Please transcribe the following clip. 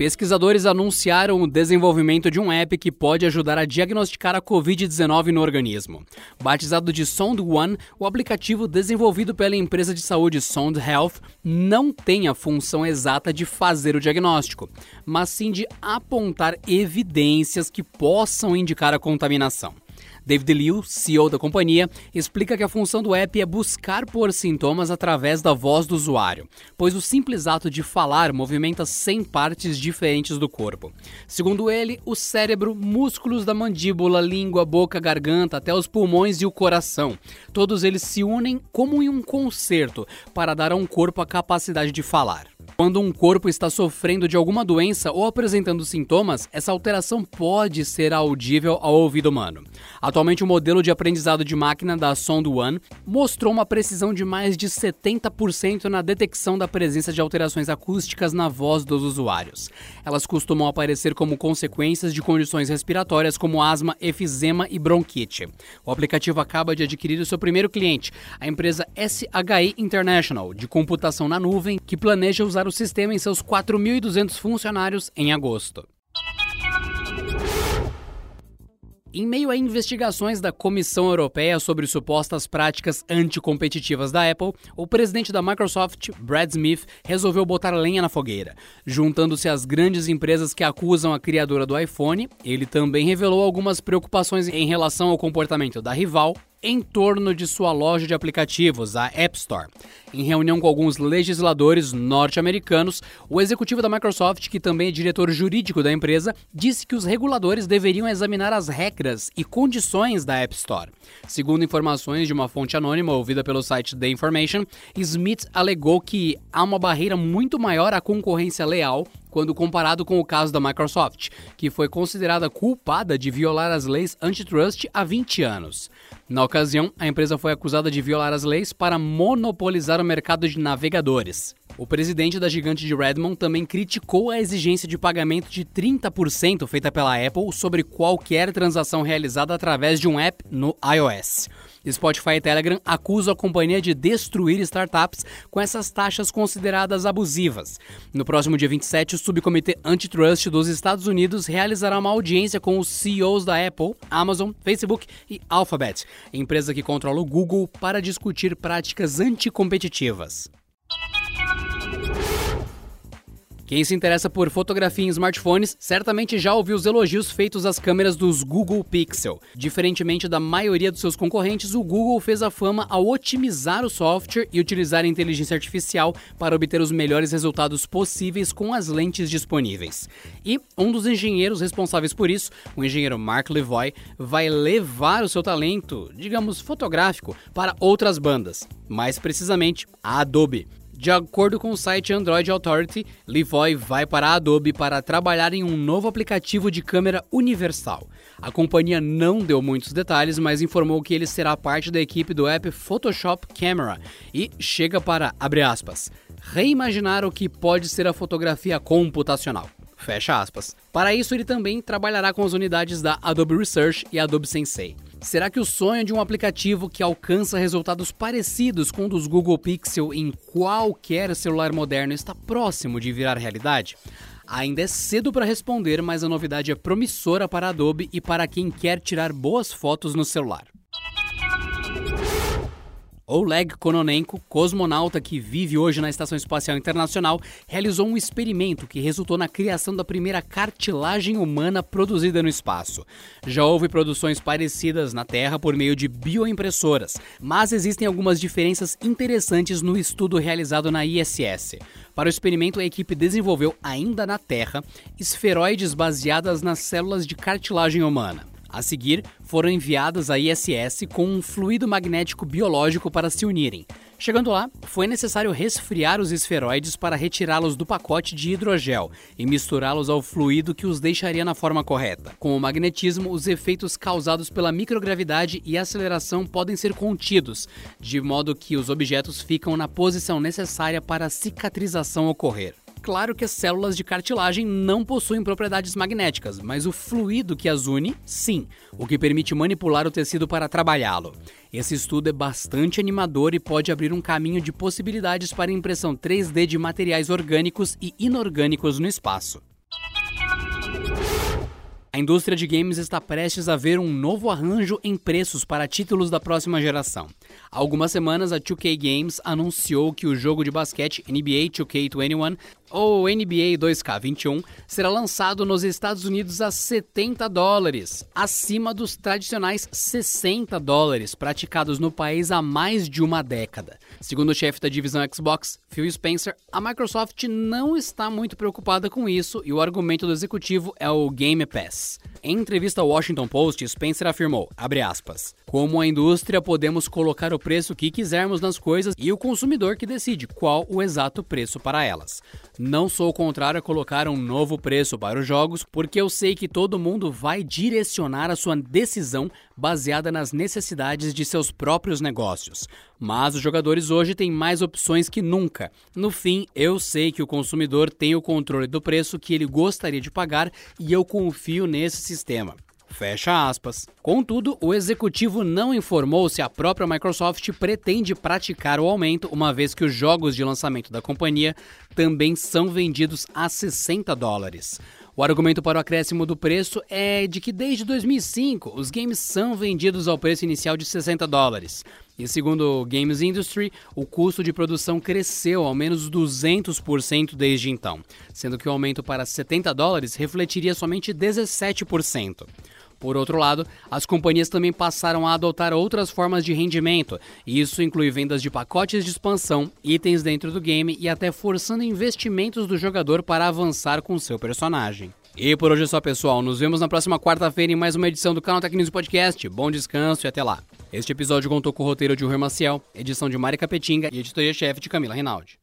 Pesquisadores anunciaram o desenvolvimento de um app que pode ajudar a diagnosticar a Covid-19 no organismo. Batizado de Sound One, o aplicativo desenvolvido pela empresa de saúde Sound Health não tem a função exata de fazer o diagnóstico, mas sim de apontar evidências que possam indicar a contaminação. David Liu, CEO da companhia, explica que a função do app é buscar por sintomas através da voz do usuário, pois o simples ato de falar movimenta 100 partes diferentes do corpo. Segundo ele, o cérebro, músculos da mandíbula, língua, boca, garganta, até os pulmões e o coração, todos eles se unem como em um concerto para dar a um corpo a capacidade de falar. Quando um corpo está sofrendo de alguma doença ou apresentando sintomas, essa alteração pode ser audível ao ouvido humano. Atualmente, o modelo de aprendizado de máquina da Sound One mostrou uma precisão de mais de 70% na detecção da presença de alterações acústicas na voz dos usuários. Elas costumam aparecer como consequências de condições respiratórias como asma, efizema e bronquite. O aplicativo acaba de adquirir o seu primeiro cliente, a empresa SHI International, de computação na nuvem, que planeja usar o sistema em seus 4.200 funcionários em agosto. Em meio a investigações da Comissão Europeia sobre supostas práticas anticompetitivas da Apple, o presidente da Microsoft, Brad Smith, resolveu botar lenha na fogueira. Juntando-se às grandes empresas que acusam a criadora do iPhone, ele também revelou algumas preocupações em relação ao comportamento da rival, em torno de sua loja de aplicativos, a App Store. Em reunião com alguns legisladores norte-americanos, o executivo da Microsoft, que também é diretor jurídico da empresa, disse que os reguladores deveriam examinar as regras e condições da App Store. Segundo informações de uma fonte anônima ouvida pelo site The Information, Smith alegou que há uma barreira muito maior à concorrência leal quando comparado com o caso da Microsoft, que foi considerada culpada de violar as leis antitrust há 20 anos. Na ocasião, a empresa foi acusada de violar as leis para monopolizar o mercado de navegadores. O presidente da gigante de Redmond também criticou a exigência de pagamento de 30% feita pela Apple sobre qualquer transação realizada através de um app no iOS. Spotify e Telegram acusam a companhia de destruir startups com essas taxas consideradas abusivas. No próximo dia 27, o subcomitê antitrust dos Estados Unidos realizará uma audiência com os CEOs da Apple, Amazon, Facebook e Alphabet, empresa que controla o Google, para discutir práticas anticompetitivas. Quem se interessa por fotografia em smartphones certamente já ouviu os elogios feitos às câmeras dos Google Pixel. Diferentemente da maioria dos seus concorrentes, o Google fez a fama ao otimizar o software e utilizar a inteligência artificial para obter os melhores resultados possíveis com as lentes disponíveis. E um dos engenheiros responsáveis por isso, o engenheiro Mark Levoy, vai levar o seu talento, digamos, fotográfico, para outras bandas, mais precisamente a Adobe. De acordo com o site Android Authority, Levoy vai para a Adobe para trabalhar em um novo aplicativo de câmera universal. A companhia não deu muitos detalhes, mas informou que ele será parte da equipe do app Photoshop Camera e chega para, abre aspas, reimaginar o que pode ser a fotografia computacional. Fecha aspas. Para isso, ele também trabalhará com as unidades da Adobe Research e Adobe Sensei. Será que o sonho de um aplicativo que alcança resultados parecidos com o dos Google Pixel em qualquer celular moderno está próximo de virar realidade? Ainda é cedo para responder, mas a novidade é promissora para a Adobe e para quem quer tirar boas fotos no celular. Oleg Kononenko, cosmonauta que vive hoje na Estação Espacial Internacional, realizou um experimento que resultou na criação da primeira cartilagem humana produzida no espaço. Já houve produções parecidas na Terra por meio de bioimpressoras, mas existem algumas diferenças interessantes no estudo realizado na ISS. Para o experimento, a equipe desenvolveu, ainda na Terra, esferoides baseadas nas células de cartilagem humana. A seguir, foram enviadas à ISS com um fluido magnético biológico para se unirem. Chegando lá, foi necessário resfriar os esferoides para retirá-los do pacote de hidrogel e misturá-los ao fluido que os deixaria na forma correta. Com o magnetismo, os efeitos causados pela microgravidade e aceleração podem ser contidos, de modo que os objetos ficam na posição necessária para a cicatrização ocorrer. Claro que as células de cartilagem não possuem propriedades magnéticas, mas o fluido que as une, sim, o que permite manipular o tecido para trabalhá-lo. Esse estudo é bastante animador e pode abrir um caminho de possibilidades para impressão 3D de materiais orgânicos e inorgânicos no espaço. A indústria de games está prestes a ver um novo arranjo em preços para títulos da próxima geração. Há algumas semanas, a 2K Games anunciou que o jogo de basquete NBA 2K21 ou NBA 2K21 será lançado nos Estados Unidos a 70 dólares, acima dos tradicionais 60 dólares praticados no país há mais de uma década. Segundo o chefe da divisão Xbox, Phil Spencer, a Microsoft não está muito preocupada com isso e o argumento do executivo é o Game Pass. Em entrevista ao Washington Post, Spencer afirmou, aspas, como a indústria podemos colocar o preço que quisermos nas coisas e o consumidor que decide qual o exato preço para elas. Não sou contrário a colocar um novo preço para os jogos, porque eu sei que todo mundo vai direcionar a sua decisão baseada nas necessidades de seus próprios negócios. Mas os jogadores hoje têm mais opções que nunca. No fim, eu sei que o consumidor tem o controle do preço que ele gostaria de pagar e eu confio nesse sistema. Fecha aspas. Contudo, o executivo não informou se a própria Microsoft pretende praticar o aumento, uma vez que os jogos de lançamento da companhia também são vendidos a 60 dólares. O argumento para o acréscimo do preço é de que desde 2005 os games são vendidos ao preço inicial de 60 dólares. E segundo o Games Industry, o custo de produção cresceu ao menos 200% desde então, sendo que o aumento para 70 dólares refletiria somente 17%. Por outro lado, as companhias também passaram a adotar outras formas de rendimento, e isso inclui vendas de pacotes de expansão, itens dentro do game e até forçando investimentos do jogador para avançar com seu personagem. E por hoje é só, pessoal. Nos vemos na próxima quarta-feira em mais uma edição do Canal Tech News Podcast. Bom descanso e até lá. Este episódio contou com o roteiro de Rui Maciel, edição de Mari Capetinga e editoria-chefe de Camila Rinaldi.